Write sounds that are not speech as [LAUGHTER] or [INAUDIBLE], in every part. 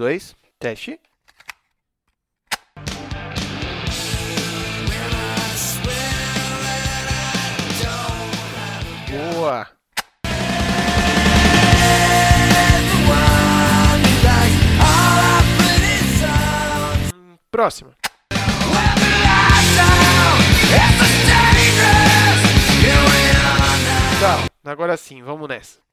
dois, teste. Boa. Próxima. Tá, agora sim, vamos nessa.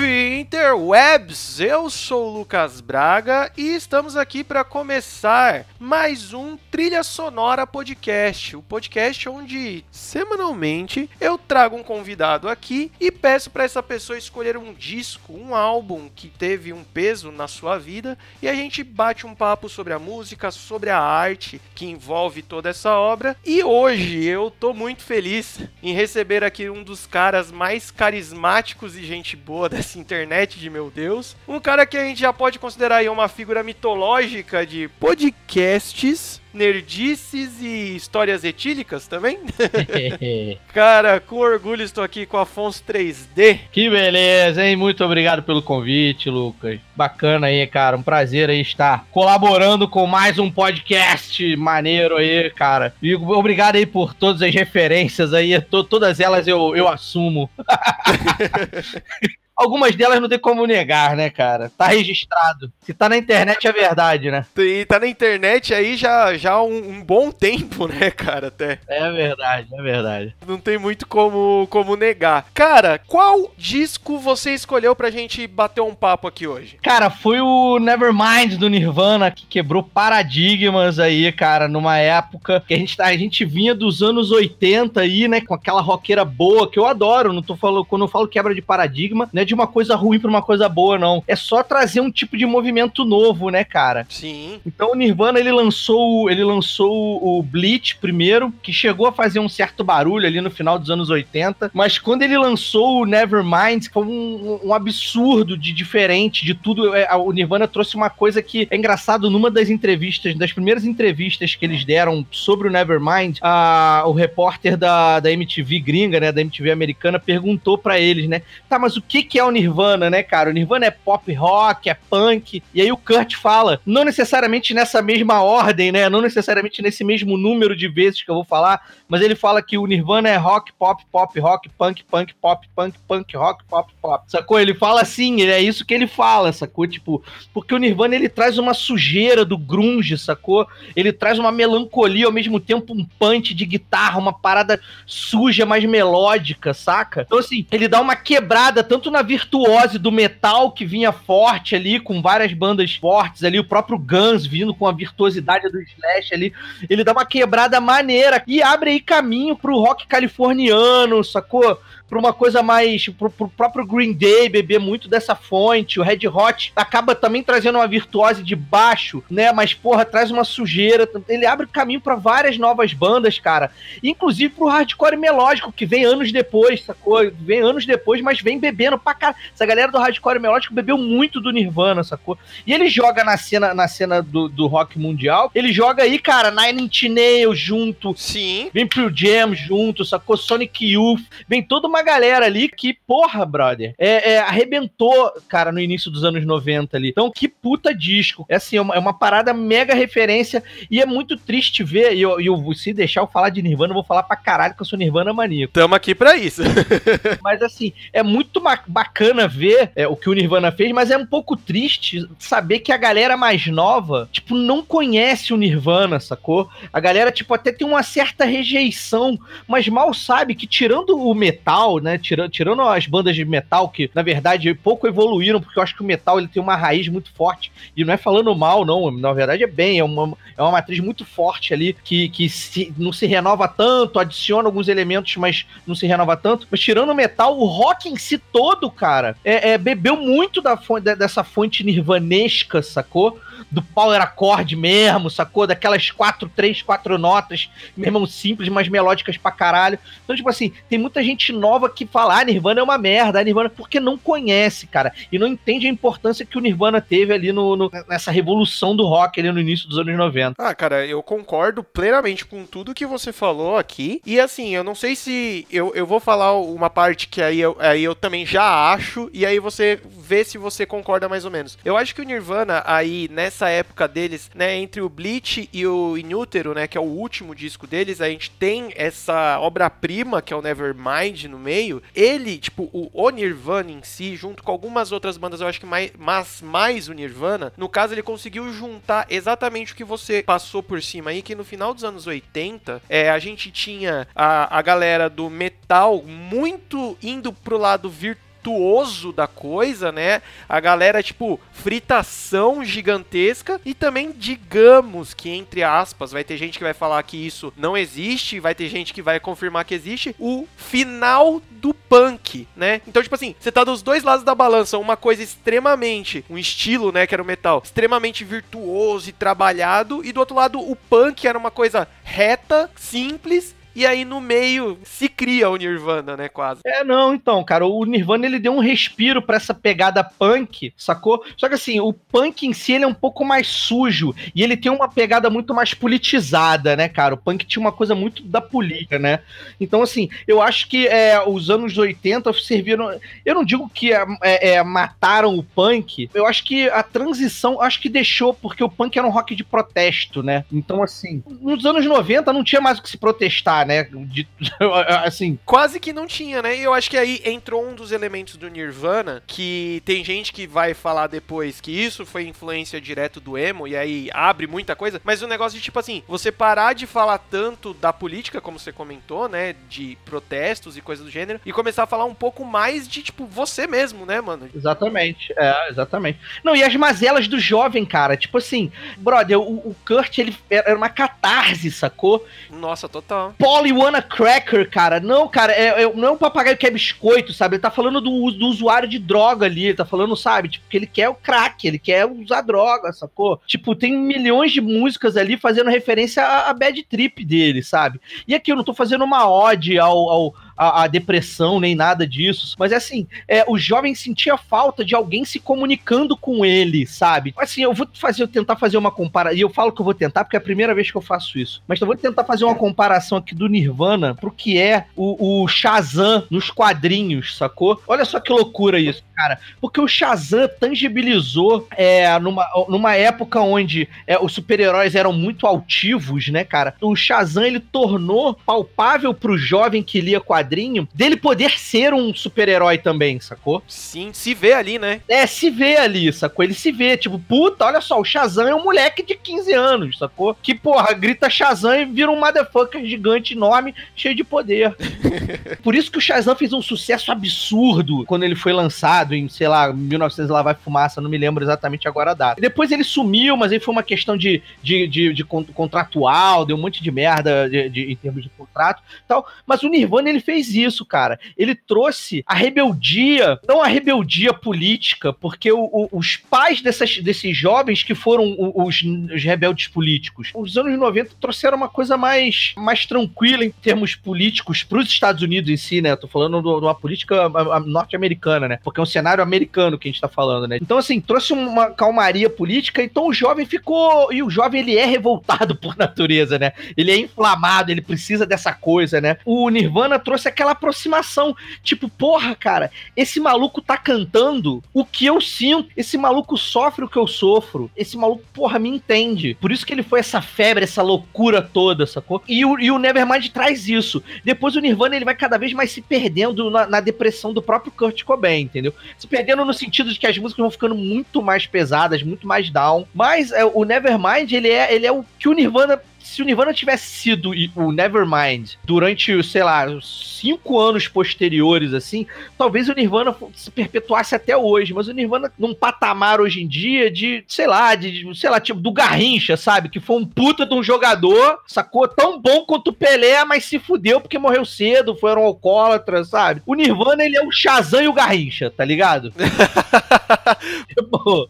Salve Interwebs! Eu sou o Lucas Braga e estamos aqui para começar mais um Trilha Sonora Podcast, o podcast onde semanalmente eu trago um convidado aqui e peço para essa pessoa escolher um disco, um álbum que teve um peso na sua vida e a gente bate um papo sobre a música, sobre a arte que envolve toda essa obra. E hoje eu tô muito feliz em receber aqui um dos caras mais carismáticos e gente boa [LAUGHS] dessa internet de meu Deus. Um cara que a gente já pode considerar aí uma figura mitológica de podcasts, nerdices e histórias etílicas também. [LAUGHS] [LAUGHS] cara, com orgulho estou aqui com Afonso 3D. Que beleza, hein? Muito obrigado pelo convite, Lucas. Bacana aí, cara. Um prazer aí estar colaborando com mais um podcast maneiro aí, cara. E obrigado aí por todas as referências aí. To todas elas eu, eu assumo. [LAUGHS] Algumas delas não tem como negar, né, cara? Tá registrado. Se tá na internet é verdade, né? E tá na internet aí já, já há um, um, bom tempo, [LAUGHS] né, cara, até. É verdade, é verdade. Não tem muito como, como negar. Cara, qual disco você escolheu pra gente bater um papo aqui hoje? Cara, foi o Nevermind do Nirvana que quebrou paradigmas aí, cara, numa época que a gente, tá, a gente vinha dos anos 80 aí, né, com aquela roqueira boa que eu adoro, não tô falando, quando eu falo quebra de paradigma, né, de uma coisa ruim pra uma coisa boa, não. É só trazer um tipo de movimento novo, né, cara? Sim. Então o Nirvana, ele lançou, ele lançou o Bleach primeiro, que chegou a fazer um certo barulho ali no final dos anos 80, mas quando ele lançou o Nevermind, foi um, um absurdo de diferente de tudo. É, o Nirvana trouxe uma coisa que é engraçado numa das entrevistas, das primeiras entrevistas que eles deram sobre o Nevermind, a, o repórter da, da MTV gringa, né, da MTV americana, perguntou para eles, né, tá, mas o que que é o Nirvana, né, cara? O Nirvana é pop rock, é punk. E aí o Kurt fala, não necessariamente nessa mesma ordem, né? Não necessariamente nesse mesmo número de vezes que eu vou falar, mas ele fala que o Nirvana é rock, pop, pop, rock, punk, punk, pop, punk, punk, rock, pop, pop. Sacou? Ele fala assim, é isso que ele fala, sacou? Tipo, porque o Nirvana ele traz uma sujeira do grunge, sacou? Ele traz uma melancolia ao mesmo tempo um punch de guitarra, uma parada suja, mais melódica, saca? Então assim, ele dá uma quebrada tanto na virtuose do metal que vinha forte ali, com várias bandas fortes ali, o próprio Guns vindo com a virtuosidade do Slash ali, ele dá uma quebrada maneira e abre aí caminho pro rock californiano, sacou? Pra uma coisa mais. Pro, pro próprio Green Day beber muito dessa fonte. O Red Hot acaba também trazendo uma virtuose de baixo, né? Mas, porra, traz uma sujeira. Ele abre caminho para várias novas bandas, cara. Inclusive pro hardcore melódico, que vem anos depois, sacou? Vem anos depois, mas vem bebendo pra cá. Essa galera do hardcore melódico bebeu muito do Nirvana, sacou? E ele joga na cena, na cena do, do rock mundial. Ele joga aí, cara, Nine Inch Nails junto. Sim. Vem pro Jam junto, sacou? Sonic Youth. Vem toda uma galera ali que, porra, brother, é, é, arrebentou, cara, no início dos anos 90 ali. Então, que puta disco. É assim, é uma, é uma parada mega referência e é muito triste ver, e eu, eu, se deixar eu falar de Nirvana, eu vou falar pra caralho que eu sou Nirvana maníaco. Tamo aqui pra isso. [LAUGHS] mas assim, é muito bacana ver é, o que o Nirvana fez, mas é um pouco triste saber que a galera mais nova, tipo, não conhece o Nirvana, sacou? A galera, tipo, até tem uma certa rejeição, mas mal sabe que tirando o metal, né, tirando, tirando as bandas de metal que, na verdade, pouco evoluíram, porque eu acho que o metal ele tem uma raiz muito forte, e não é falando mal, não, na verdade é bem, é uma, é uma matriz muito forte ali, que, que se, não se renova tanto, adiciona alguns elementos, mas não se renova tanto, mas tirando o metal, o rock em si todo, cara, é, é bebeu muito da fonte, dessa fonte nirvanesca, sacou? Do power accord mesmo, sacou? Daquelas quatro, três, quatro notas, mesmo simples, mas melódicas pra caralho. Então, tipo assim, tem muita gente nova que fala, ah, Nirvana é uma merda, ah, Nirvana, porque não conhece, cara, e não entende a importância que o Nirvana teve ali no, no, nessa revolução do rock ali no início dos anos 90. Ah, cara, eu concordo plenamente com tudo que você falou aqui, e assim, eu não sei se eu, eu vou falar uma parte que aí eu, aí eu também já acho, e aí você vê se você concorda mais ou menos. Eu acho que o Nirvana, aí, nessa época deles, né, entre o Bleach e o Inútero, né, que é o último disco deles, a gente tem essa obra-prima, que é o Nevermind, no meio. Ele, tipo, o, o, Nirvana em si, junto com algumas outras bandas, eu acho que mais, mas mais o Nirvana, no caso, ele conseguiu juntar exatamente o que você passou por cima aí, que no final dos anos 80, é, a gente tinha a, a galera do metal muito indo pro lado virtual virtuoso da coisa, né? A galera, tipo, fritação gigantesca e também, digamos que, entre aspas, vai ter gente que vai falar que isso não existe, vai ter gente que vai confirmar que existe, o final do punk, né? Então, tipo assim, você tá dos dois lados da balança, uma coisa extremamente, um estilo, né, que era o metal, extremamente virtuoso e trabalhado, e do outro lado o punk era uma coisa reta, simples e aí no meio se cria o Nirvana, né, quase. É, não, então, cara, o Nirvana ele deu um respiro para essa pegada punk, sacou? Só que assim, o punk em si ele é um pouco mais sujo e ele tem uma pegada muito mais politizada, né, cara? O punk tinha uma coisa muito da política, né? Então, assim, eu acho que é, os anos 80 serviram. Eu não digo que é, é, é, mataram o punk, eu acho que a transição, acho que deixou, porque o punk era um rock de protesto, né? Então, assim, nos anos 90 não tinha mais o que se protestar né? De, [LAUGHS] assim. Quase que não tinha, né? E eu acho que aí entrou um dos elementos do Nirvana que tem gente que vai falar depois que isso foi influência direto do emo e aí abre muita coisa, mas o negócio de tipo assim, você parar de falar tanto da política, como você comentou, né? De protestos e coisas do gênero, e começar a falar um pouco mais de, tipo, você mesmo, né, mano? Exatamente, é, exatamente. Não, e as mazelas do jovem, cara, tipo assim, brother, o, o Kurt, ele era uma catarse, sacou? Nossa, total. Pô, Polly Wanna Cracker, cara. Não, cara, é, é, não é um papagaio que é biscoito, sabe? Ele tá falando do, do usuário de droga ali. Ele tá falando, sabe? Tipo, que ele quer o crack, ele quer usar droga, sacou? Tipo, tem milhões de músicas ali fazendo referência à, à bad trip dele, sabe? E aqui eu não tô fazendo uma ode ao, ao a, a, depressão, nem nada disso. Mas é assim, é, o jovem sentia falta de alguém se comunicando com ele, sabe? Assim, eu vou fazer, eu tentar fazer uma comparação. E eu falo que eu vou tentar, porque é a primeira vez que eu faço isso. Mas eu vou tentar fazer uma comparação aqui do Nirvana pro que é o, o Shazam nos quadrinhos, sacou? Olha só que loucura isso, cara. Porque o Shazam tangibilizou é, numa, numa época onde é, os super-heróis eram muito altivos, né, cara? O Shazam ele tornou palpável pro jovem que lia quadrinho dele poder ser um super-herói também, sacou? Sim, se vê ali, né? É, se vê ali, sacou? Ele se vê, tipo, puta, olha só, o Shazam é um moleque de 15 anos, sacou? Que, porra, grita Shazam e vira um motherfucker gigante, enorme, cheio de poder. [LAUGHS] Por isso que o Shazam fez um sucesso absurdo quando ele foi lançado em, sei lá, 1900 lá vai fumaça, não me lembro exatamente agora a data. Depois ele sumiu, mas aí foi uma questão de, de, de, de contratual, deu um monte de merda de, de, em termos de contrato tal. Mas o Nirvana, ele fez isso, cara. Ele trouxe a rebeldia, não a rebeldia política, porque o, o, os pais dessas, desses jovens que foram os, os, rebeldes políticos, os anos 90 trouxeram uma coisa mais, mais tranquila em termos políticos para os Estados Unidos em si, né? Eu tô falando de uma política norte-americana, né? Porque é um cenário americano que a gente tá falando, né? Então, assim, trouxe uma calmaria política, então o jovem ficou. E o jovem, ele é revoltado [LAUGHS] por natureza, né? Ele é inflamado, ele precisa dessa coisa, né? O Nirvana trouxe aquela aproximação. Tipo, porra, cara, esse maluco tá cantando o que eu sinto. Esse maluco sofre o que eu sofro. Esse maluco, porra, me entende. Por isso que ele foi essa febre, essa loucura toda, sacou? E o, e o Nevermind traz isso. Depois o Nirvana ele vai cada vez mais se perdendo na, na depressão do próprio Kurt Cobain, entendeu? Se perdendo no sentido de que as músicas vão ficando muito mais pesadas, muito mais down. Mas é, o Nevermind, ele é, ele é o que o Nirvana se o Nirvana tivesse sido o Nevermind durante, sei lá, cinco anos posteriores, assim, talvez o Nirvana se perpetuasse até hoje. Mas o Nirvana, num patamar hoje em dia de, sei lá, de, sei lá, tipo, do Garrincha, sabe? Que foi um puta de um jogador, sacou? Tão bom quanto o Pelé, mas se fudeu porque morreu cedo, foram alcoólatras, sabe? O Nirvana, ele é o Shazam e o Garrincha, tá ligado? [LAUGHS] [LAUGHS] tipo...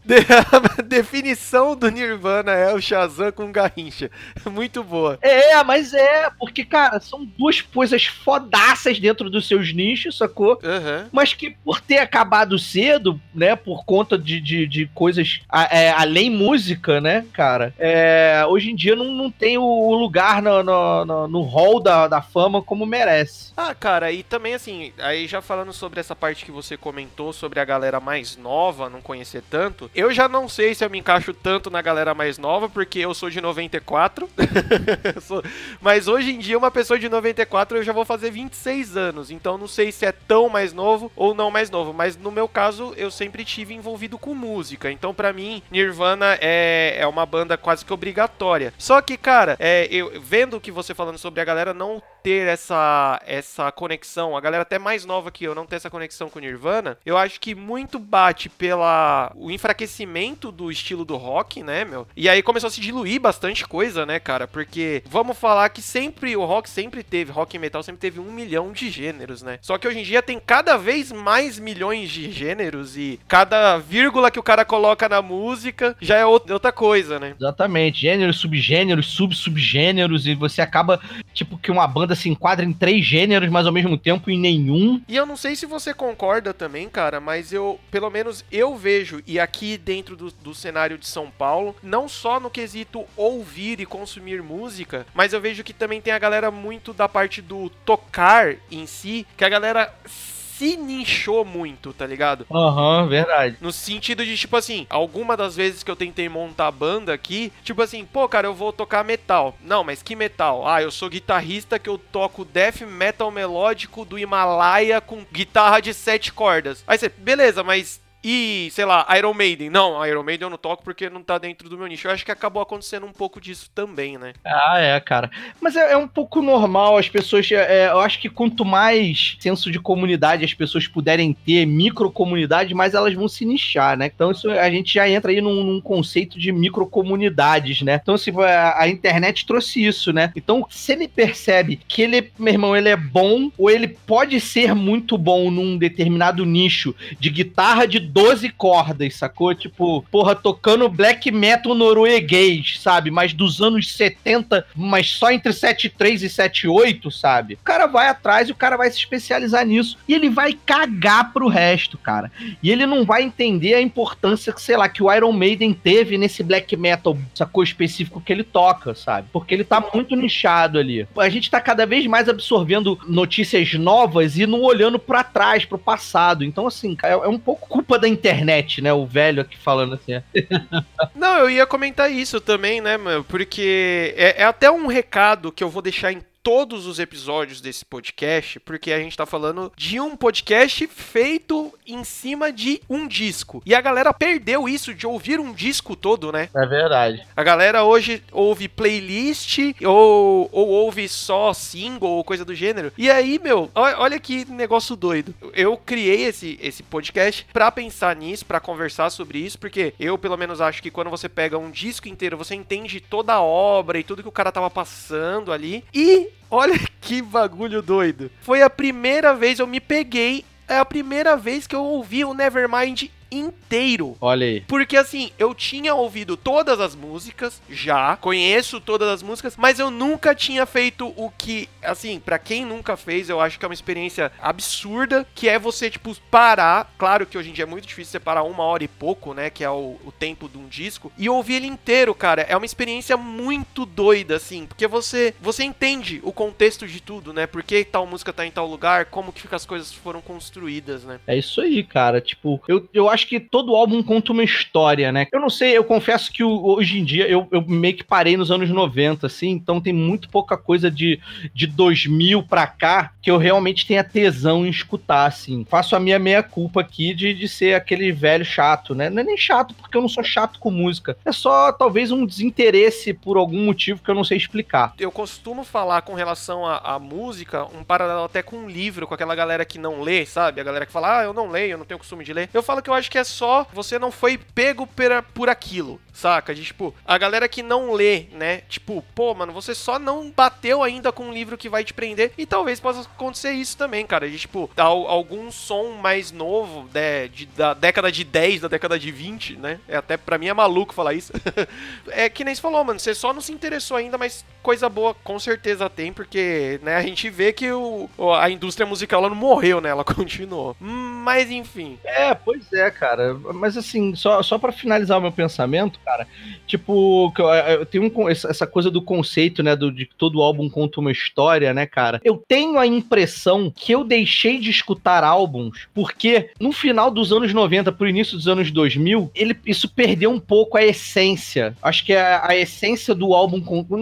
A [LAUGHS] definição do Nirvana é o Shazam com Garrincha. [LAUGHS] Muito boa. É, mas é, porque, cara, são duas coisas fodaças dentro dos seus nichos, sacou? Uhum. Mas que por ter acabado cedo, né, por conta de, de, de coisas a, é, além música, né, cara, é, hoje em dia não, não tem o lugar no, no, no, no hall da, da fama como merece. Ah, cara, e também assim, aí já falando sobre essa parte que você comentou sobre a galera mais nova não conhecer tanto, eu já não sei se eu me encaixo tanto na galera mais nova, porque eu sou de 94. [LAUGHS] Mas hoje em dia, uma pessoa de 94 eu já vou fazer 26 anos, então não sei se é tão mais novo ou não mais novo, mas no meu caso eu sempre tive envolvido com música, então para mim Nirvana é, é uma banda quase que obrigatória. Só que, cara, é, eu vendo o que você falando sobre a galera não ter essa, essa conexão, a galera até mais nova que eu não ter essa conexão com Nirvana, eu acho que muito bate pela o enfraquecimento do estilo do rock, né, meu? E aí começou a se diluir bastante coisa, né, cara? Porque vamos falar que sempre o rock sempre teve, rock e metal sempre teve um milhão de gêneros, né? Só que hoje em dia tem cada vez mais milhões de gêneros e cada vírgula que o cara coloca na música já é outra coisa, né? Exatamente, gêneros, subgêneros, sub-subgêneros e você acaba tipo que uma banda banda se enquadra em três gêneros, mas ao mesmo tempo em nenhum. E eu não sei se você concorda também, cara, mas eu, pelo menos eu vejo, e aqui dentro do, do cenário de São Paulo, não só no quesito ouvir e consumir música, mas eu vejo que também tem a galera muito da parte do tocar em si, que a galera se nichou muito, tá ligado? Aham, uhum, verdade. No sentido de, tipo assim, alguma das vezes que eu tentei montar banda aqui, tipo assim, pô, cara, eu vou tocar metal. Não, mas que metal? Ah, eu sou guitarrista que eu toco death metal melódico do Himalaia com guitarra de sete cordas. Aí você, beleza, mas e, sei lá, Iron Maiden. Não, Iron Maiden eu não toco porque não tá dentro do meu nicho. Eu acho que acabou acontecendo um pouco disso também, né? Ah, é, cara. Mas é, é um pouco normal as pessoas. É, é, eu acho que quanto mais senso de comunidade as pessoas puderem ter, microcomunidade, mais elas vão se nichar, né? Então isso, a gente já entra aí num, num conceito de microcomunidades, né? Então, se a, a, internet trouxe isso, né? Então, se ele percebe que ele, meu irmão, ele é bom, ou ele pode ser muito bom num determinado nicho de guitarra de 12 cordas, sacou? Tipo, porra, tocando black metal norueguês, sabe? Mas dos anos 70, mas só entre 7.3 e 7.8, sabe? O cara vai atrás e o cara vai se especializar nisso. E ele vai cagar pro resto, cara. E ele não vai entender a importância que, sei lá, que o Iron Maiden teve nesse black metal, sacou? Específico que ele toca, sabe? Porque ele tá muito nichado ali. A gente tá cada vez mais absorvendo notícias novas e não olhando para trás, pro passado. Então, assim, é, um pouco culpa da internet, né? O velho aqui falando assim. [LAUGHS] Não, eu ia comentar isso também, né, meu? Porque é, é até um recado que eu vou deixar em todos os episódios desse podcast, porque a gente tá falando de um podcast feito em cima de um disco. E a galera perdeu isso de ouvir um disco todo, né? É verdade. A galera hoje ouve playlist ou, ou ouve só single ou coisa do gênero. E aí, meu, olha que negócio doido. Eu criei esse, esse podcast pra pensar nisso, pra conversar sobre isso, porque eu, pelo menos, acho que quando você pega um disco inteiro, você entende toda a obra e tudo que o cara tava passando ali. E Olha [LAUGHS] que bagulho doido. Foi a primeira vez eu me peguei. É a primeira vez que eu ouvi o Nevermind inteiro. Olha aí. Porque assim, eu tinha ouvido todas as músicas já, conheço todas as músicas, mas eu nunca tinha feito o que, assim, para quem nunca fez, eu acho que é uma experiência absurda, que é você, tipo, parar. Claro que hoje em dia é muito difícil separar uma hora e pouco, né? Que é o, o tempo de um disco, e ouvir ele inteiro, cara. É uma experiência muito doida, assim, porque você, você entende o contexto de tudo, né? Por que tal música tá em tal lugar, como que as coisas foram construídas, né? É isso aí, cara. Tipo, eu, eu acho acho que todo álbum conta uma história, né? Eu não sei, eu confesso que hoje em dia eu, eu meio que parei nos anos 90, assim, então tem muito pouca coisa de, de 2000 pra cá que eu realmente tenha tesão em escutar, assim. Faço a minha meia-culpa aqui de, de ser aquele velho chato, né? Não é nem chato, porque eu não sou chato com música. É só talvez um desinteresse por algum motivo que eu não sei explicar. Eu costumo falar com relação à música, um paralelo até com um livro, com aquela galera que não lê, sabe? A galera que fala, ah, eu não leio, eu não tenho costume de ler. Eu falo que eu acho acho que é só você não foi pego por, por aquilo, saca? De, tipo, a galera que não lê, né? Tipo, pô, mano, você só não bateu ainda com um livro que vai te prender e talvez possa acontecer isso também, cara. De, tipo, algum som mais novo né, de, da década de 10, da década de 20, né? É até para mim é maluco falar isso. [LAUGHS] é que nem você falou, mano, você só não se interessou ainda, mas coisa boa com certeza tem, porque, né, a gente vê que o, a indústria musical ela não morreu, né? Ela [LAUGHS] continuou. Mas enfim. É, pois é, cara. Mas assim, só, só para finalizar o meu pensamento, cara, tipo, eu tenho um, essa coisa do conceito, né, do, de que todo álbum conta uma história, né, cara? Eu tenho a impressão que eu deixei de escutar álbuns porque no final dos anos 90 pro início dos anos 2000, ele, isso perdeu um pouco a essência. Acho que a, a essência do álbum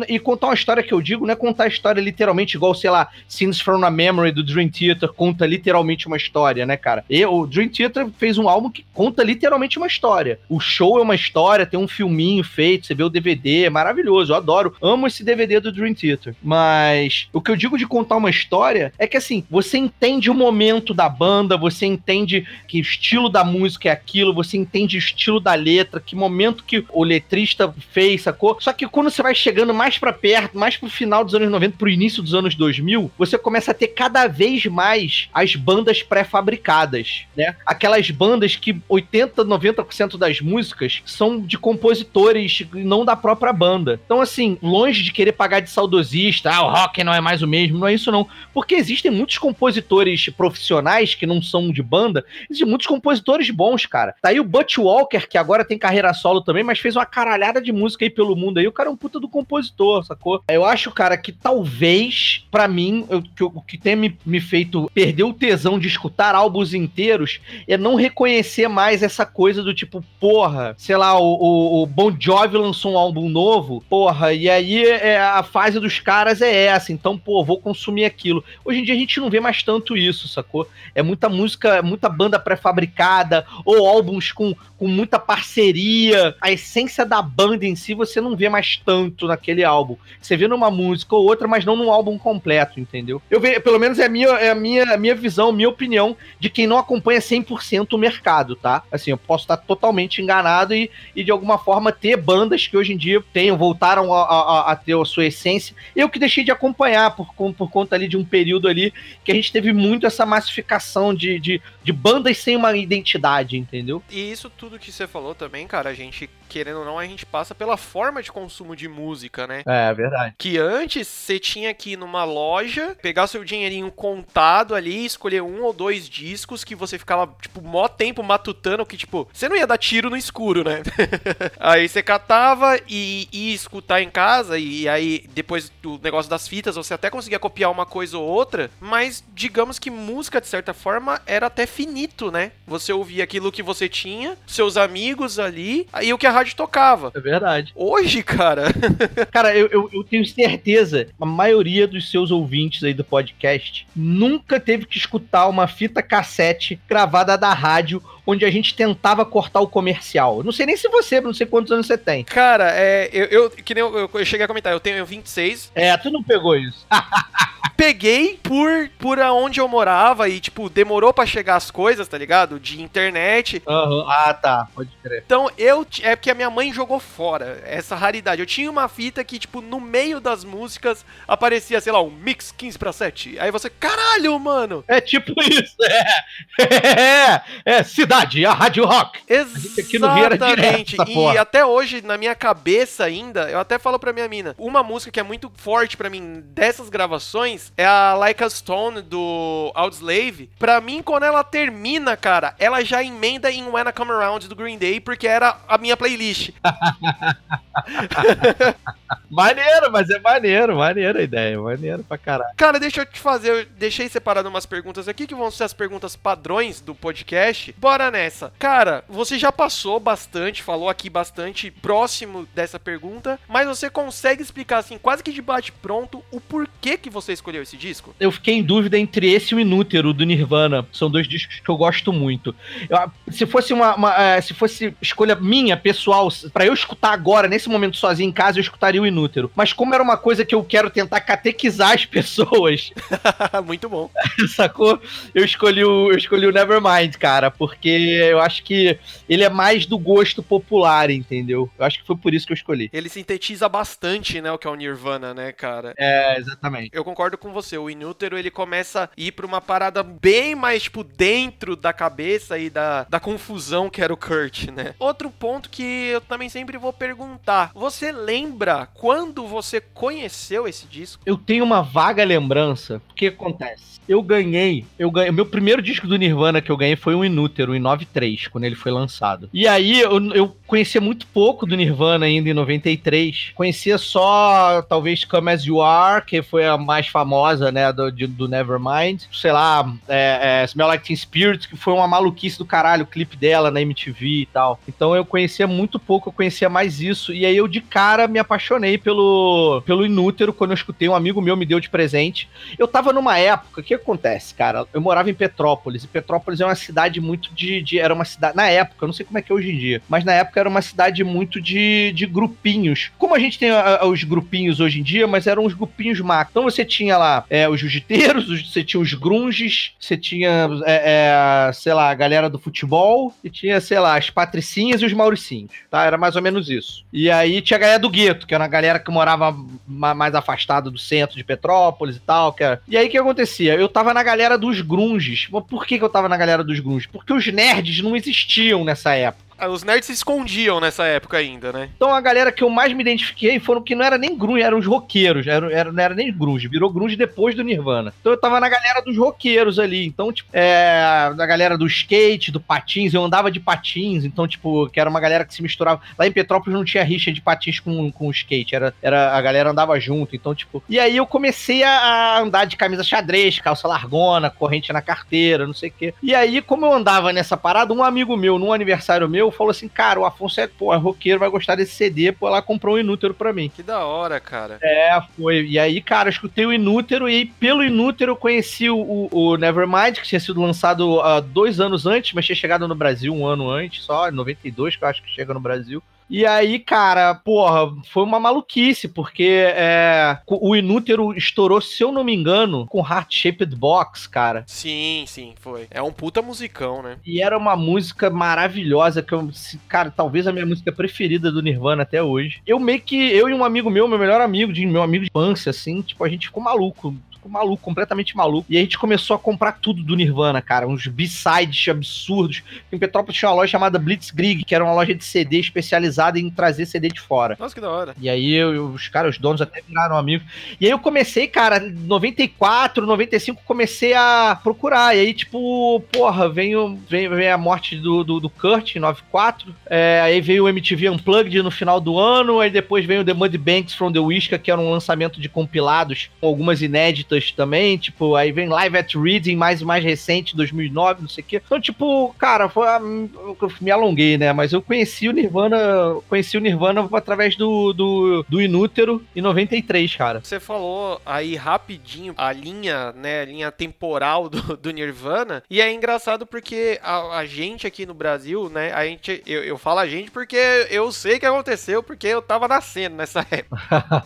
e contar uma história que eu digo, não é contar a história literalmente igual, sei lá, Scenes from a Memory do Dream Theater conta literalmente uma história, né, cara? E o Dream Theater fez um álbum que conta literalmente uma história. O show é uma história, tem um filminho feito, você vê o DVD, é maravilhoso, eu adoro. Amo esse DVD do Dream Theater. Mas o que eu digo de contar uma história é que assim, você entende o momento da banda, você entende que o estilo da música é aquilo, você entende o estilo da letra, que momento que o letrista fez, sacou? Só que quando você vai chegando mais para perto, mais pro final dos anos 90, pro início dos anos 2000, você começa a ter cada vez mais as bandas pré-fabricadas, né? Aquelas bandas que 80, 90% das músicas são de compositores, não da própria banda. Então, assim, longe de querer pagar de saudosista, ah, o rock não é mais o mesmo, não é isso não. Porque existem muitos compositores profissionais que não são de banda, existem muitos compositores bons, cara. Tá aí o Butch Walker, que agora tem carreira solo também, mas fez uma caralhada de música aí pelo mundo aí. O cara é um puta do compositor, sacou? Eu acho, cara, que talvez, para mim, eu, que, o que tem me, me feito perder o tesão de escutar álbuns inteiros é não reconhecer mais essa coisa do tipo, porra, sei lá, o, o, o Bon Jovi lançou um álbum novo, porra, e aí é, a fase dos caras é essa, então, pô, vou consumir aquilo. Hoje em dia a gente não vê mais tanto isso, sacou? É muita música, muita banda pré-fabricada, ou álbuns com, com muita parceria. A essência da banda em si você não vê mais tanto naquele álbum. Você vê numa música ou outra, mas não num álbum completo, entendeu? Eu vejo, pelo menos é a minha, é a minha, a minha visão, minha opinião de quem não acompanha 100% o mercado, tá? Assim, eu posso estar totalmente enganado e, e de alguma forma ter bandas que hoje em dia tenham, voltaram a, a, a ter a sua essência. Eu que deixei de acompanhar por, por conta ali de um período ali que a gente teve muito essa massificação de, de, de bandas sem uma identidade, entendeu? E isso tudo que você falou também, cara, a gente, querendo ou não, a gente passa pela forma de consumo de música, né? É, verdade. Que antes você tinha que ir numa loja, pegar seu dinheirinho contado ali, escolher um ou dois discos que você ficava, tipo, mó tempo matutando, que, tipo, você não ia dar tiro no escuro, né? [LAUGHS] aí você catava e ia escutar em casa, e aí depois do negócio das fitas, você até conseguia copiar uma coisa ou outra, mas digamos que música, de certa forma, era até finito, né? Você ouvia aquilo que você tinha, seus amigos ali, e o que a rádio tocava. É verdade. Hoje, cara. [LAUGHS] cara, eu, eu, eu, tenho certeza, a maioria dos seus ouvintes aí do podcast nunca teve que escutar uma fita cassete gravada da rádio onde a gente tentava cortar o comercial. Não sei nem se você, não sei quantos anos você tem. Cara, é, eu, eu que nem eu, eu, eu cheguei a comentar, eu tenho 26. É, tu não pegou isso. [LAUGHS] peguei por, por aonde eu morava e, tipo, demorou para chegar as coisas, tá ligado? De internet. Uhum. Ah, tá. Pode crer. Então, eu. É porque a minha mãe jogou fora essa raridade. Eu tinha uma fita que, tipo, no meio das músicas aparecia, sei lá, um mix 15 pra 7. Aí você, caralho, mano! É tipo [LAUGHS] isso, é. É, é cidade, a Rádio Rock. Exatamente. Aqui no Rio era direto, e porra. até hoje, na minha cabeça ainda, eu até falo pra minha mina, uma música que é muito forte para mim dessas gravações é a Like a Stone do Outslave. Pra mim, quando ela termina, cara, ela já emenda em When I Come Around do Green Day, porque era a minha playlist. [LAUGHS] maneiro, mas é maneiro, maneiro a ideia, maneiro pra caralho. Cara, deixa eu te fazer, eu deixei separado umas perguntas aqui que vão ser as perguntas padrões do podcast. Bora nessa. Cara, você já passou bastante, falou aqui bastante próximo dessa pergunta, mas você consegue explicar assim, quase que de bate pronto, o porquê que você escolheu escolheu esse disco? Eu fiquei em dúvida entre esse e o Inútero do Nirvana. São dois discos que eu gosto muito. Eu, se fosse uma, uma uh, se fosse escolha minha, pessoal, para eu escutar agora, nesse momento sozinho em casa, eu escutaria o Inútero. Mas como era uma coisa que eu quero tentar catequizar as [LAUGHS] pessoas. [LAUGHS] muito bom. [LAUGHS] Sacou? Eu escolhi o, eu escolhi o Nevermind, cara, porque eu acho que ele é mais do gosto popular, entendeu? Eu acho que foi por isso que eu escolhi. Ele sintetiza bastante, né, o que é o Nirvana, né, cara? É, exatamente. Eu concordo com você. O Inútero, ele começa a ir pra uma parada bem mais, tipo, dentro da cabeça e da, da confusão que era o Kurt, né? Outro ponto que eu também sempre vou perguntar. Você lembra quando você conheceu esse disco? Eu tenho uma vaga lembrança. O que acontece? Eu ganhei, eu ganhei, meu primeiro disco do Nirvana que eu ganhei foi o Inútero, em 93, quando ele foi lançado. E aí eu, eu conhecia muito pouco do Nirvana ainda em 93. Conhecia só, talvez, Come As You Are, que foi a mais famosa, né, do, do Nevermind. Sei lá, é, é, Smell Like Teen Spirit, que foi uma maluquice do caralho, o clipe dela na MTV e tal. Então eu conhecia muito pouco, eu conhecia mais isso. E aí eu, de cara, me apaixonei pelo, pelo Inútero, quando eu escutei, um amigo meu me deu de presente. Eu tava numa época que acontece, cara? Eu morava em Petrópolis, e Petrópolis é uma cidade muito de, de, Era uma cidade. Na época, eu não sei como é que é hoje em dia, mas na época era uma cidade muito de, de grupinhos. Como a gente tem a, a, os grupinhos hoje em dia, mas eram os grupinhos macros. Então você tinha lá é, os jiu-jiteiros, você tinha os grunges, você tinha, é, é, sei lá, a galera do futebol, e tinha, sei lá, as patricinhas e os mauricinhos, tá? Era mais ou menos isso. E aí tinha a galera do gueto, que era a galera que morava mais afastada do centro de Petrópolis e tal. Que era... E aí o que acontecia? Eu tava na galera dos grunges. Por que, que eu tava na galera dos grunges? Porque os nerds não existiam nessa época. Ah, os nerds se escondiam nessa época ainda, né? Então a galera que eu mais me identifiquei foram que não era nem grunge, eram os roqueiros. Era, era, não era nem grunge, virou grunge depois do Nirvana. Então eu tava na galera dos roqueiros ali. Então, tipo, é, da galera do skate, do patins, eu andava de patins. Então, tipo, que era uma galera que se misturava. Lá em Petrópolis não tinha rixa de patins com, com skate, era, era a galera andava junto. Então, tipo. E aí eu comecei a andar de camisa xadrez, calça largona, corrente na carteira, não sei o quê. E aí, como eu andava nessa parada, um amigo meu, num aniversário meu, falou assim: Cara, o Afonso é, pô, é roqueiro, vai gostar desse CD, pô, lá comprou um Inútero pra mim. Que da hora, cara. É, foi. E aí, cara, eu escutei o Inútero e pelo Inútero eu conheci o, o, Nevermind, que tinha sido lançado há uh, dois anos antes, mas tinha chegado no Brasil um ano antes, só, em 92, que eu acho que chega no Brasil. E aí, cara, porra, foi uma maluquice, porque é, o Inútero estourou, se eu não me engano, com Heart Shaped Box, cara. Sim, sim, foi. É um puta musicão, né? E era uma música maravilhosa, que eu, cara, talvez a minha música preferida do Nirvana até hoje. Eu meio que, eu e um amigo meu, meu melhor amigo, de, meu amigo de infância, assim, tipo, a gente ficou maluco maluco, completamente maluco. E a gente começou a comprar tudo do Nirvana, cara. Uns B-sides absurdos. Em Petrópolis tinha uma loja chamada Blitzkrieg, que era uma loja de CD especializada em trazer CD de fora. Nossa, que da hora. E aí eu, os caras, os donos até viraram amigos. E aí eu comecei, cara, 94, 95, comecei a procurar. E aí, tipo, porra, veio, veio, veio a morte do, do, do Kurt em 94. É, aí veio o MTV Unplugged no final do ano. Aí depois veio o The Mud Banks from the Whisca, que era um lançamento de compilados com algumas inéditas também, tipo, aí vem Live at Reading, mais mais recente, 2009, não sei o quê. Então, tipo, cara, foi a, eu me alonguei, né? Mas eu conheci o Nirvana, conheci o Nirvana através do, do, do Inútero em 93, cara. Você falou aí rapidinho a linha, né, a linha temporal do, do Nirvana, e é engraçado porque a, a gente aqui no Brasil, né, a gente, eu, eu falo a gente porque eu sei o que aconteceu, porque eu tava nascendo nessa época.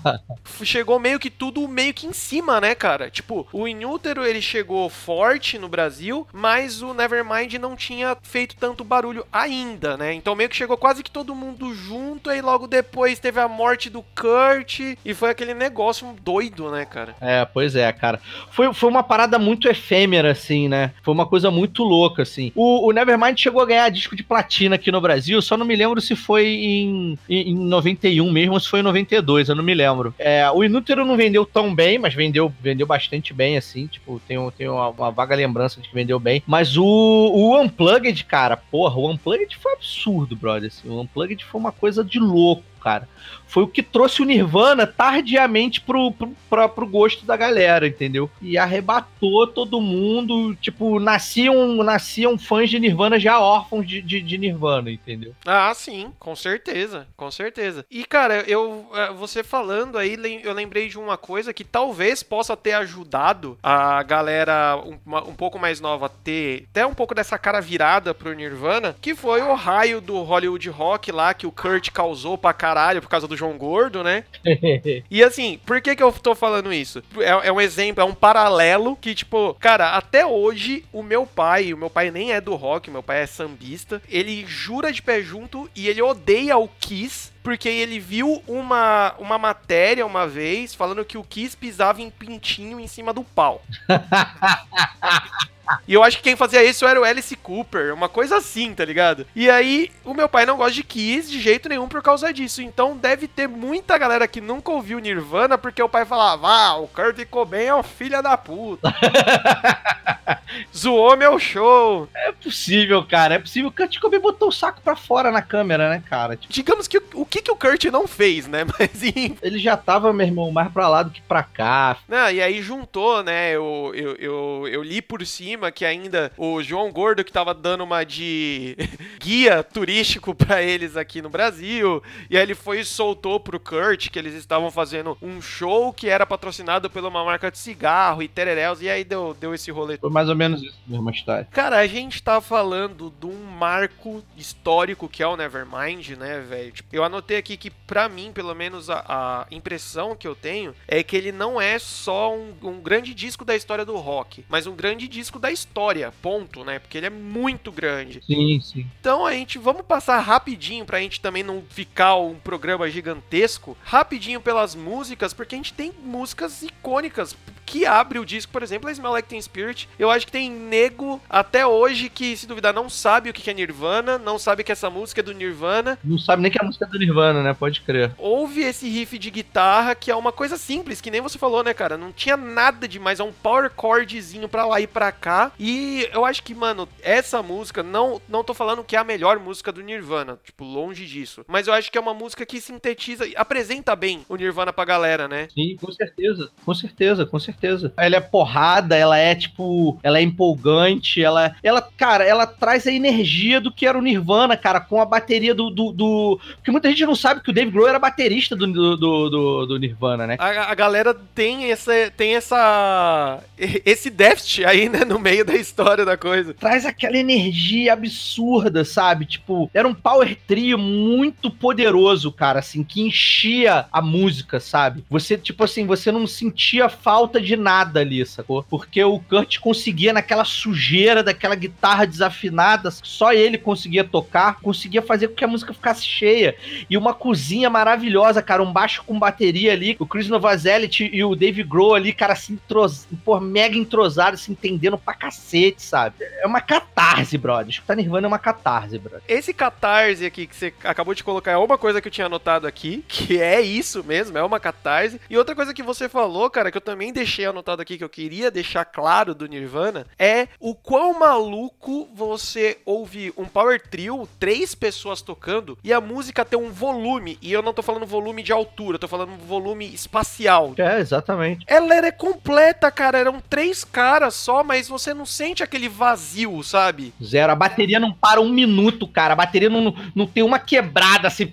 [LAUGHS] Chegou meio que tudo meio que em cima, né, cara? Cara. Tipo, o Inútero ele chegou forte no Brasil, mas o Nevermind não tinha feito tanto barulho ainda, né? Então meio que chegou quase que todo mundo junto, aí logo depois teve a morte do Kurt e foi aquele negócio doido, né, cara? É, pois é, cara. Foi, foi uma parada muito efêmera, assim, né? Foi uma coisa muito louca, assim. O, o Nevermind chegou a ganhar disco de platina aqui no Brasil, só não me lembro se foi em, em, em 91 mesmo ou se foi em 92, eu não me lembro. É, o Inútero não vendeu tão bem, mas vendeu, vendeu bastante bem, assim, tipo, tenho, tenho uma, uma, vaga lembrança de que vendeu bem. Mas o, o Unplugged, cara, porra, o Unplugged foi absurdo, brother. Assim, o Unplugged foi uma coisa de louco. Cara foi o que trouxe o Nirvana tardiamente pro, pro, pro, pro gosto da galera, entendeu? E arrebatou todo mundo, tipo, nasciam, nasciam fãs de Nirvana já órfãos de, de, de Nirvana, entendeu? Ah, sim, com certeza, com certeza. E, cara, eu, é, você falando aí, eu lembrei de uma coisa que talvez possa ter ajudado a galera um, um pouco mais nova ter até um pouco dessa cara virada pro Nirvana, que foi o raio do Hollywood Rock lá que o Kurt causou pra caralho por causa do João Gordo, né? [LAUGHS] e assim, por que que eu tô falando isso? É, é, um exemplo, é um paralelo que, tipo, cara, até hoje o meu pai, o meu pai nem é do rock, meu pai é sambista, ele jura de pé junto e ele odeia o Kiss porque ele viu uma, uma matéria uma vez falando que o Kiss pisava em pintinho em cima do pau. [LAUGHS] E eu acho que quem fazia isso era o Alice Cooper, uma coisa assim, tá ligado? E aí, o meu pai não gosta de Kiss de jeito nenhum por causa disso. Então deve ter muita galera que nunca ouviu Nirvana porque o pai falava, ah, o Kurt Cobain é um filho da puta. [LAUGHS] Zoou meu show. É possível, cara. É possível. O Kurt Cobain botou o saco pra fora na câmera, né, cara? Tipo... Digamos que o, o que, que o Kurt não fez, né? [LAUGHS] Mas Ele já tava, meu irmão, mais pra lá do que pra cá. Não, e aí juntou, né? Eu, eu, eu, eu li por cima que ainda o João Gordo que tava dando uma de [LAUGHS] guia turístico para eles aqui no Brasil. E aí ele foi e soltou pro Kurt que eles estavam fazendo um show que era patrocinado por uma marca de cigarro e tereréus. E aí deu, deu esse rolê. Foi mais ou menos isso mesmo história. Cara, a gente tá falando de um marco histórico que é o Nevermind, né, velho? Tipo, eu anotei aqui que, pra mim, pelo menos a, a, impressão que eu tenho é que ele não é só um, um grande disco da história do rock, mas um grande disco da história, ponto, né? Porque ele é muito grande. Sim, sim. Então a gente vamos passar rapidinho pra gente também não ficar um programa gigantesco, rapidinho pelas músicas, porque a gente tem músicas icônicas que abre o disco, por exemplo, a Smell Like Teen Spirit. Eu acho que tem nego até hoje que, se duvidar, não sabe o que é Nirvana, não sabe que essa música é do Nirvana. Não sabe nem que é a música é do Nirvana, né? Pode crer. Ouve esse riff de guitarra, que é uma coisa simples, que nem você falou, né, cara? Não tinha nada demais, é um power chordzinho pra lá e pra cá. E eu acho que, mano, essa música, não, não tô falando que é a melhor música do Nirvana, tipo, longe disso. Mas eu acho que é uma música que sintetiza, apresenta bem o Nirvana pra galera, né? Sim, com certeza. Com certeza, com certeza. Ela é porrada, ela é, tipo, ela é empolgante, ela, ela cara, ela traz a energia do que era o Nirvana, cara, com a bateria do. do, do... Porque muita gente não sabe que o Dave Grohl era baterista do, do, do, do Nirvana, né? A, a galera tem essa, tem essa. esse déficit aí, né, no meio da história da coisa. Traz aquela energia absurda, sabe? Tipo, era um power trio muito poderoso, cara, assim, que enchia a música, sabe? Você, tipo assim, você não sentia falta de nada ali, sacou? Porque o Kurt conseguia, naquela sujeira daquela guitarra desafinada, só ele conseguia tocar, conseguia fazer com que a música ficasse cheia. E uma cozinha maravilhosa, cara, um baixo com bateria ali, o Chris Novoselic e o Dave Grohl ali, cara, assim, entros... por mega entrosados, se entendendo pra cacete, sabe? É uma catarse, brother. Escutar Nirvana é uma catarse, brother. Esse catarse aqui que você acabou de colocar é uma coisa que eu tinha anotado aqui, que é isso mesmo, é uma catarse. E outra coisa que você falou, cara, que eu também deixei anotado aqui, que eu queria deixar claro do Nirvana, é o quão maluco você ouve um power trio, três pessoas tocando, e a música tem um volume, e eu não tô falando volume de altura, eu tô falando volume espacial. É, exatamente. Ela era completa, cara, eram três caras só, mas você não sente aquele vazio, sabe? Zero. A bateria não para um minuto, cara. A bateria não, não tem uma quebrada assim.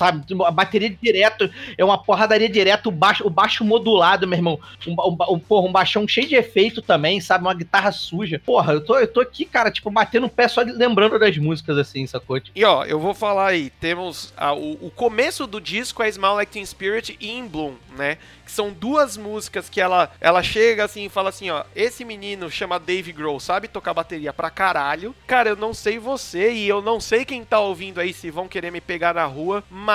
Sabe? A bateria direto é uma porradaria direto, o baixo, o baixo modulado, meu irmão. Um, um, um, porra, um baixão cheio de efeito também, sabe? Uma guitarra suja. Porra, eu tô, eu tô aqui, cara, tipo, batendo o pé só lembrando das músicas, assim, sacou? E ó, eu vou falar aí, temos a, o, o, começo do disco é Like Teen Spirit e In Bloom, né? Que são duas músicas que ela, ela chega assim e fala assim, ó, esse menino chama Dave Grohl, sabe tocar bateria pra caralho. Cara, eu não sei você e eu não sei quem tá ouvindo aí se vão querer me pegar na rua, mas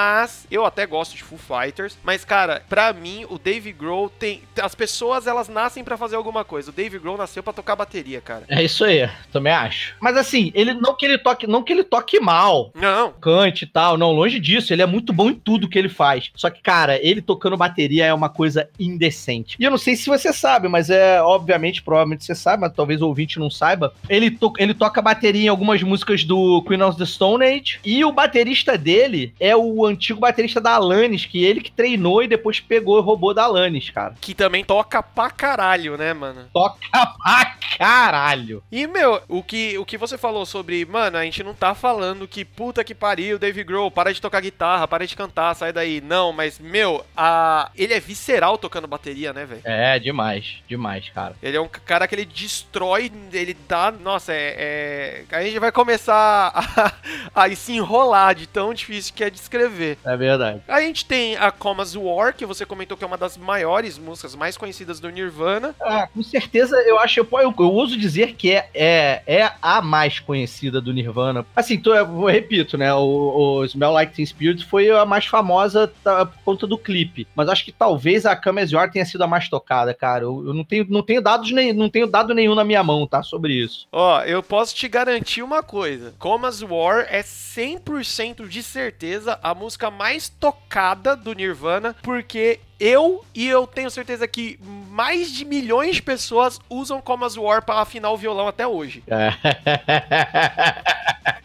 eu até gosto de Foo Fighters, mas cara, pra mim o Dave Grohl tem as pessoas elas nascem para fazer alguma coisa. O Dave Grohl nasceu para tocar bateria, cara. É isso aí, também acho. Mas assim, ele não que ele toque, não que ele toque mal. Não. Cante e tal, não, longe disso, ele é muito bom em tudo que ele faz. Só que cara, ele tocando bateria é uma coisa indecente. E eu não sei se você sabe, mas é obviamente, provavelmente você sabe, mas talvez o ouvinte não saiba. Ele, to ele toca bateria em algumas músicas do Queen of the Stone Age e o baterista dele é o o antigo baterista da Alanis, que ele que treinou e depois pegou e roubou da Alanis, cara. Que também toca pra caralho, né, mano? Toca pra caralho. E, meu, o que, o que você falou sobre, mano, a gente não tá falando que puta que pariu, Dave Grohl, para de tocar guitarra, para de cantar, sai daí. Não, mas, meu, a... ele é visceral tocando bateria, né, velho? É, demais, demais, cara. Ele é um cara que ele destrói, ele dá. Nossa, é. é... A gente vai começar a, [LAUGHS] a se enrolar de tão difícil que é descrever. É verdade. A gente tem a Comas War, que você comentou que é uma das maiores músicas mais conhecidas do Nirvana. Ah, com certeza, eu acho, eu, eu, eu uso dizer que é, é, é a mais conhecida do Nirvana. Assim, tô, eu repito, né? O, o Smell Like Teen Spirit foi a mais famosa tá, por conta do clipe. Mas acho que talvez a Comas War tenha sido a mais tocada, cara. Eu, eu não, tenho, não, tenho dados nem, não tenho dado nenhum na minha mão, tá? Sobre isso. Ó, eu posso te garantir uma coisa. Comas War é 100% de certeza a música mais tocada do Nirvana, porque eu e eu tenho certeza que mais de milhões de pessoas usam Comas War para afinar o violão até hoje. [LAUGHS]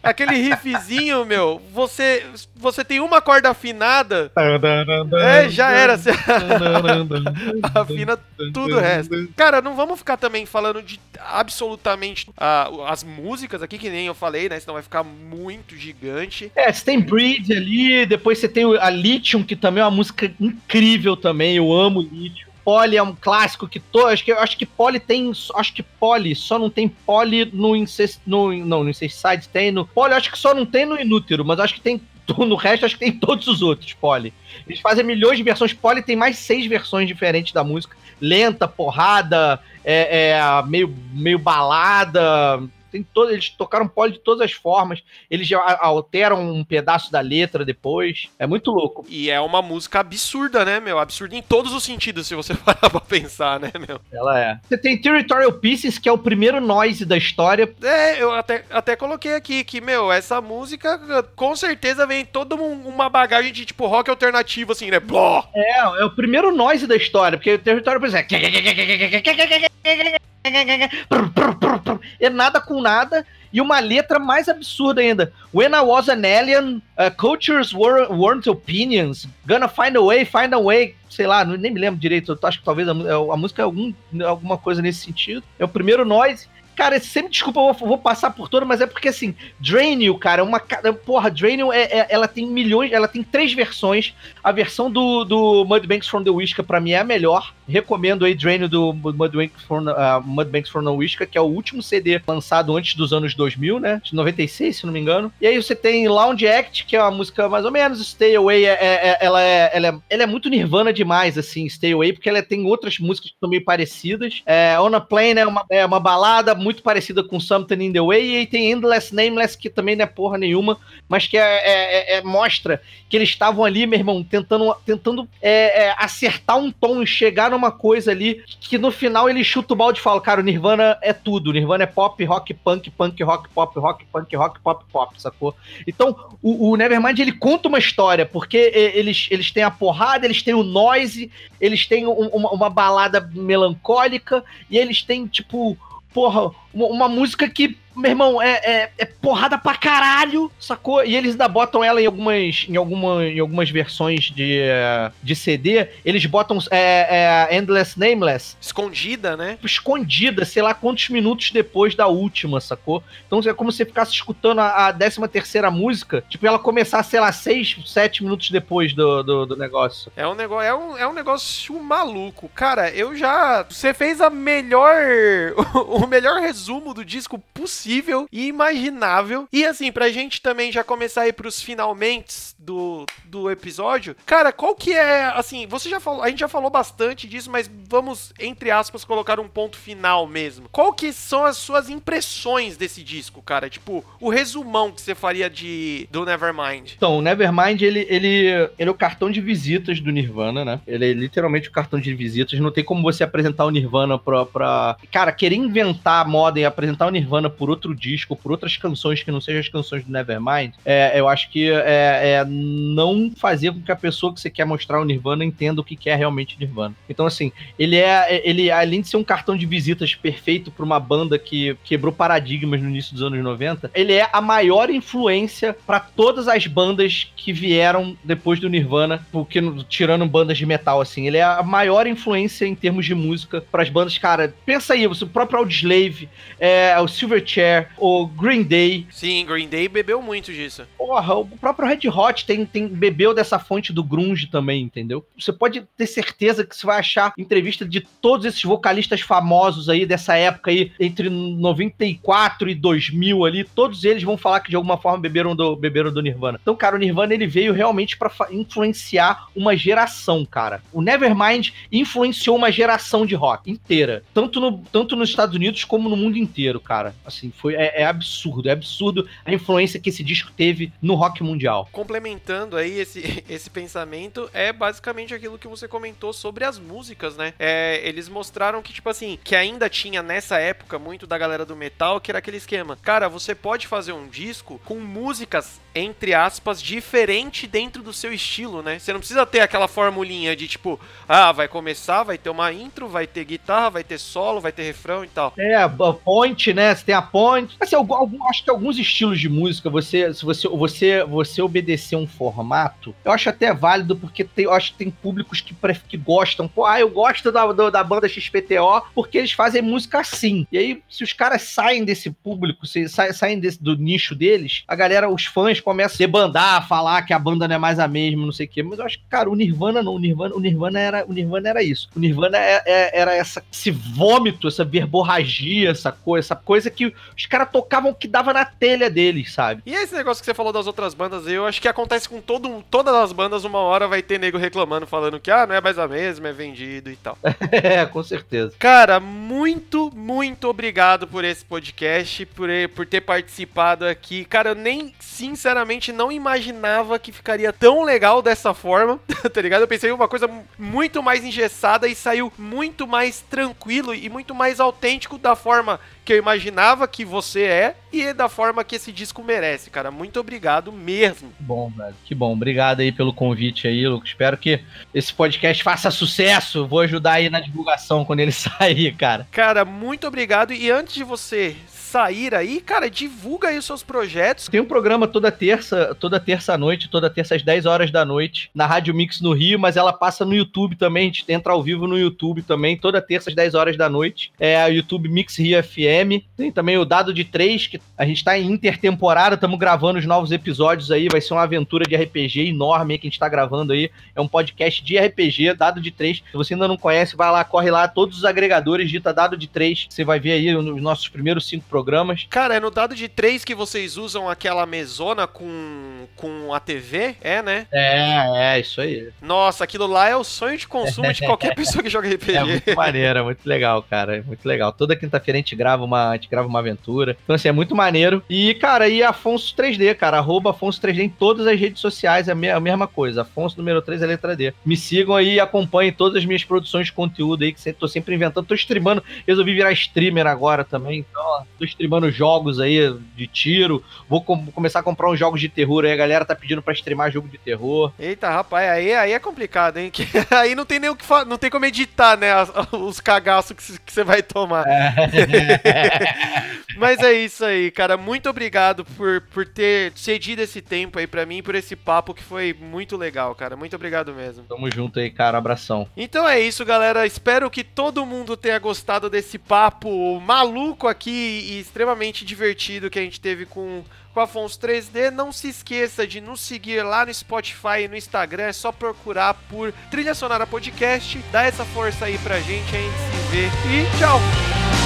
Aquele riffzinho, meu, você você tem uma corda afinada, é, já era. Você [LAUGHS] afina tudo o resto. Cara, não vamos ficar também falando de absolutamente uh, as músicas aqui, que nem eu falei, né? Senão vai ficar muito gigante. É, você tem Breed ali, depois você tem a Lithium, que também é uma música incrível também. Eu amo Lithium. Polly é um clássico que tô, acho que acho que Polly tem, acho que Polly só não tem Polly no incest, no não, no Incesticide tem no Polly, acho que só não tem no Inútero, mas acho que tem no resto acho que tem todos os outros Polly. Eles fazem milhões de versões, Polly tem mais seis versões diferentes da música, lenta, porrada, é, é meio meio balada, tem todo, eles tocaram pole de todas as formas. Eles já alteram um pedaço da letra depois. É muito louco. E é uma música absurda, né, meu? Absurda em todos os sentidos, se você [LAUGHS] parar pra pensar, né, meu? Ela é. Você tem Territorial Pieces, que é o primeiro noise da história. É, eu até, até coloquei aqui que, meu, essa música com certeza vem toda uma bagagem de tipo rock alternativo, assim, né? Bló! É, é o primeiro noise da história, porque o Territorial Pieces é é nada com nada. E uma letra mais absurda ainda. When I was an alien, uh, cultures were, weren't opinions. Gonna find a way, find a way. Sei lá, nem me lembro direito. Acho que talvez a, a música é algum, alguma coisa nesse sentido. É o primeiro noise. Cara, sempre, desculpa, eu vou, passar por todo, mas é porque assim, Drainil, cara, é uma. Porra, Drainil é, é, ela tem milhões, ela tem três versões. A versão do, do Mudbanks from the Whisky, pra mim, é a melhor. Recomendo aí Drainil do Mudbanks from, uh, Mudbanks from the Whisky, que é o último CD lançado antes dos anos 2000, né? De 96, se não me engano. E aí você tem Lounge Act, que é uma música mais ou menos. Stay Away, é, é, é ela, é, ela, é, ela é muito nirvana demais, assim, Stay Away, porque ela tem outras músicas que são meio parecidas. É, On a Plane é uma, é uma balada muito muito parecida com Something in the Way, e tem Endless Nameless, que também não é porra nenhuma, mas que é, é, é, é mostra que eles estavam ali, meu irmão, tentando, tentando é, é, acertar um tom e chegar numa coisa ali que no final ele chuta o balde e fala, cara, o Nirvana é tudo, Nirvana é pop, rock, punk, punk, rock, pop, rock, punk, rock, pop, pop, sacou? Então, o, o Nevermind, ele conta uma história, porque eles, eles têm a porrada, eles têm o noise, eles têm um, uma, uma balada melancólica, e eles têm, tipo, porra, uma, uma música que meu irmão, é, é, é, porrada pra caralho, sacou? E eles ainda botam ela em algumas, em alguma, em algumas versões de, de CD. Eles botam é, é, Endless Nameless. Escondida, né? Escondida, sei lá quantos minutos depois da última, sacou? Então é como se você ficasse escutando a, a 13 terceira música, tipo, ela começar, sei lá, 6, 7 minutos depois do, do, do, negócio. É um negócio, é um, é um negócio maluco. Cara, eu já. Você fez a melhor. [LAUGHS] o melhor resumo do disco possível possível e imaginável. E assim, pra gente também já começar aí pros finalmente do, do episódio, cara, qual que é, assim, você já falou, a gente já falou bastante disso, mas vamos, entre aspas, colocar um ponto final mesmo. Qual que são as suas impressões desse disco, cara? Tipo, o resumão que você faria de do Nevermind. Então, o Nevermind, ele, ele, ele é o cartão de visitas do Nirvana, né? Ele é literalmente o cartão de visitas. Não tem como você apresentar o Nirvana pra. pra... Cara, querer inventar moda incomodem apresentar o Nirvana por outro disco, por outras canções que não sejam as canções do Nevermind, é, eu acho que é, é, não fazer com que a pessoa que você quer mostrar o Nirvana entenda o que é realmente Nirvana. Então, assim, ele é, ele além de ser um cartão de visitas perfeito para uma banda que quebrou paradigmas no início dos anos 90, ele é a maior influência para todas as bandas que vieram depois do Nirvana, porque tirando bandas de metal, assim, ele é a maior influência em termos de música para as bandas, cara. Pensa aí, o próprio Audioslave, é, o Silverchair, o Green Day. Sim, Green Day bebeu muito disso. Porra, o próprio Red Hot tem, tem bebeu dessa fonte do grunge também, entendeu? Você pode ter certeza que você vai achar entrevista de todos esses vocalistas famosos aí dessa época aí, entre 94 e 2000 ali, todos eles vão falar que de alguma forma beberam do, beberam do Nirvana. Então, cara, o Nirvana ele veio realmente para influenciar uma geração, cara. O Nevermind influenciou uma geração de rock inteira, tanto, no, tanto nos Estados Unidos como no mundo inteiro, cara. Assim, foi é, é absurdo, é absurdo a influência que esse disco teve no rock mundial. Complementando aí esse, [LAUGHS] esse pensamento, é basicamente aquilo que você comentou sobre as músicas, né? É, eles mostraram que, tipo assim, que ainda tinha nessa época muito da galera do metal, que era aquele esquema. Cara, você pode fazer um disco com músicas, entre aspas, diferente dentro do seu estilo, né? Você não precisa ter aquela formulinha de tipo, ah, vai começar, vai ter uma intro, vai ter guitarra, vai ter solo, vai ter refrão e tal. É, point, né? Você tem a point. Assim, algum, acho que alguns estilos de música, você, se você, você, você obedecer um formato, eu acho até válido, porque tem, eu acho que tem públicos que, que gostam. Pô, ah, eu gosto da, da banda XPTO porque eles fazem música assim. E aí, se os caras saem desse público, se saem, saem desse, do nicho deles, a galera, os fãs começam a debandar, a falar que a banda não é mais a mesma, não sei o quê. Mas eu acho que, cara, o Nirvana não. O Nirvana, o Nirvana, era, o Nirvana era isso. O Nirvana é, é, era essa, esse vômito, essa verborragia, essa coisa, essa coisa que os caras tocavam que dava na telha deles, sabe? E esse negócio que você falou das outras bandas, eu acho que acontece com todo, todas as bandas, uma hora vai ter nego reclamando, falando que, ah, não é mais a mesma, é vendido e tal. [LAUGHS] é, com certeza. Cara, muito, muito obrigado por esse podcast, por, por ter participado aqui. Cara, eu nem, sinceramente, não imaginava que ficaria tão legal dessa forma, [LAUGHS] tá ligado? Eu pensei em uma coisa muito mais engessada e saiu muito mais tranquilo e muito mais autêntico da forma que eu imaginava que você é e da forma que esse disco merece, cara. Muito obrigado mesmo. Bom, velho. Que bom. Obrigado aí pelo convite aí, Lucas. Espero que esse podcast faça sucesso. Vou ajudar aí na divulgação quando ele [LAUGHS] sair, cara. Cara, muito obrigado. E antes de você sair aí, cara, divulga aí os seus projetos. Tem um programa toda terça, toda terça noite, toda terça às 10 horas da noite, na Rádio Mix no Rio, mas ela passa no YouTube também, a gente entra ao vivo no YouTube também, toda terça às 10 horas da noite. É a YouTube Mix Rio FM. Tem também o Dado de 3, que a gente tá em intertemporada, estamos gravando os novos episódios aí, vai ser uma aventura de RPG enorme que a gente tá gravando aí. É um podcast de RPG, Dado de 3. Se você ainda não conhece, vai lá, corre lá, todos os agregadores, dita Dado de 3, você vai ver aí os nossos primeiros cinco programas programas. Cara, é no dado de 3 que vocês usam aquela mesona com, com a TV, é, né? É, é, isso aí. Nossa, aquilo lá é o sonho de consumo de qualquer [LAUGHS] pessoa que joga RPG. É muito maneiro, é muito legal, cara. É muito legal. Toda quinta-feira a gente grava uma, a gente grava uma aventura. Então, assim, é muito maneiro. E, cara, e Afonso 3D, cara. Arroba Afonso 3D em todas as redes sociais, é a mesma coisa. Afonso número 3 é letra D. Me sigam aí e acompanhem todas as minhas produções de conteúdo aí, que tô sempre inventando. Tô streamando, resolvi virar streamer agora também. Então, ó, tô streamando jogos aí de tiro. Vou com começar a comprar uns jogos de terror aí. A galera tá pedindo pra streamar jogo de terror. Eita, rapaz, aí, aí é complicado, hein? [LAUGHS] Que, aí não tem nem o que Não tem como editar, né? [LAUGHS] Os cagaços que você vai tomar. É. [LAUGHS] Mas é isso aí, cara. Muito obrigado por, por ter cedido esse tempo aí pra mim, por esse papo que foi muito legal, cara. Muito obrigado mesmo. Tamo junto aí, cara. Abração. Então é isso, galera. Espero que todo mundo tenha gostado desse papo maluco aqui e extremamente divertido que a gente teve com com Afonso 3D. Não se esqueça de nos seguir lá no Spotify e no Instagram. É só procurar por Trilha Sonora Podcast. Dá essa força aí pra gente, a gente se vê e tchau!